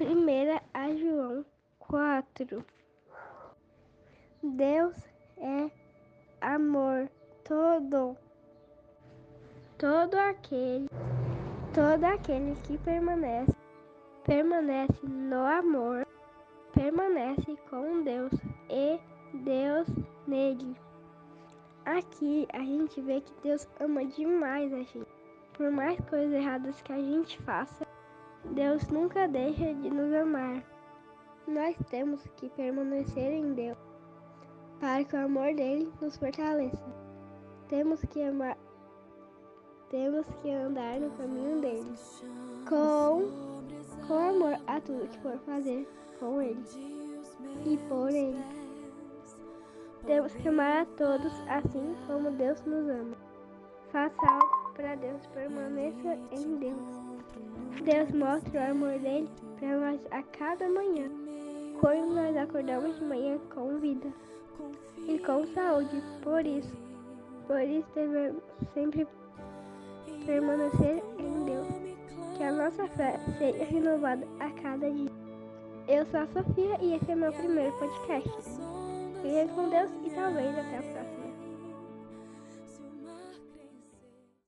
1 a João 4. Deus é amor todo. Todo aquele, todo aquele que permanece, permanece no amor, permanece com Deus e Deus nele. Aqui a gente vê que Deus ama demais a gente. Por mais coisas erradas que a gente faça, Deus nunca deixa de nos amar. Nós temos que permanecer em Deus para que o amor dele nos fortaleça. Temos que amar, temos que andar no caminho dele, com, com amor a tudo que for fazer com ele e por ele. Temos que amar a todos assim como Deus nos ama. Faça algo para Deus permaneça em Deus. Deus mostra o amor dele para nós a cada manhã, quando nós acordamos de manhã com vida e com saúde. Por isso, por isso devemos sempre permanecer em Deus, que a nossa fé seja renovada a cada dia. Eu sou a Sofia e esse é meu primeiro podcast. Fiquem com Deus e talvez até a próxima.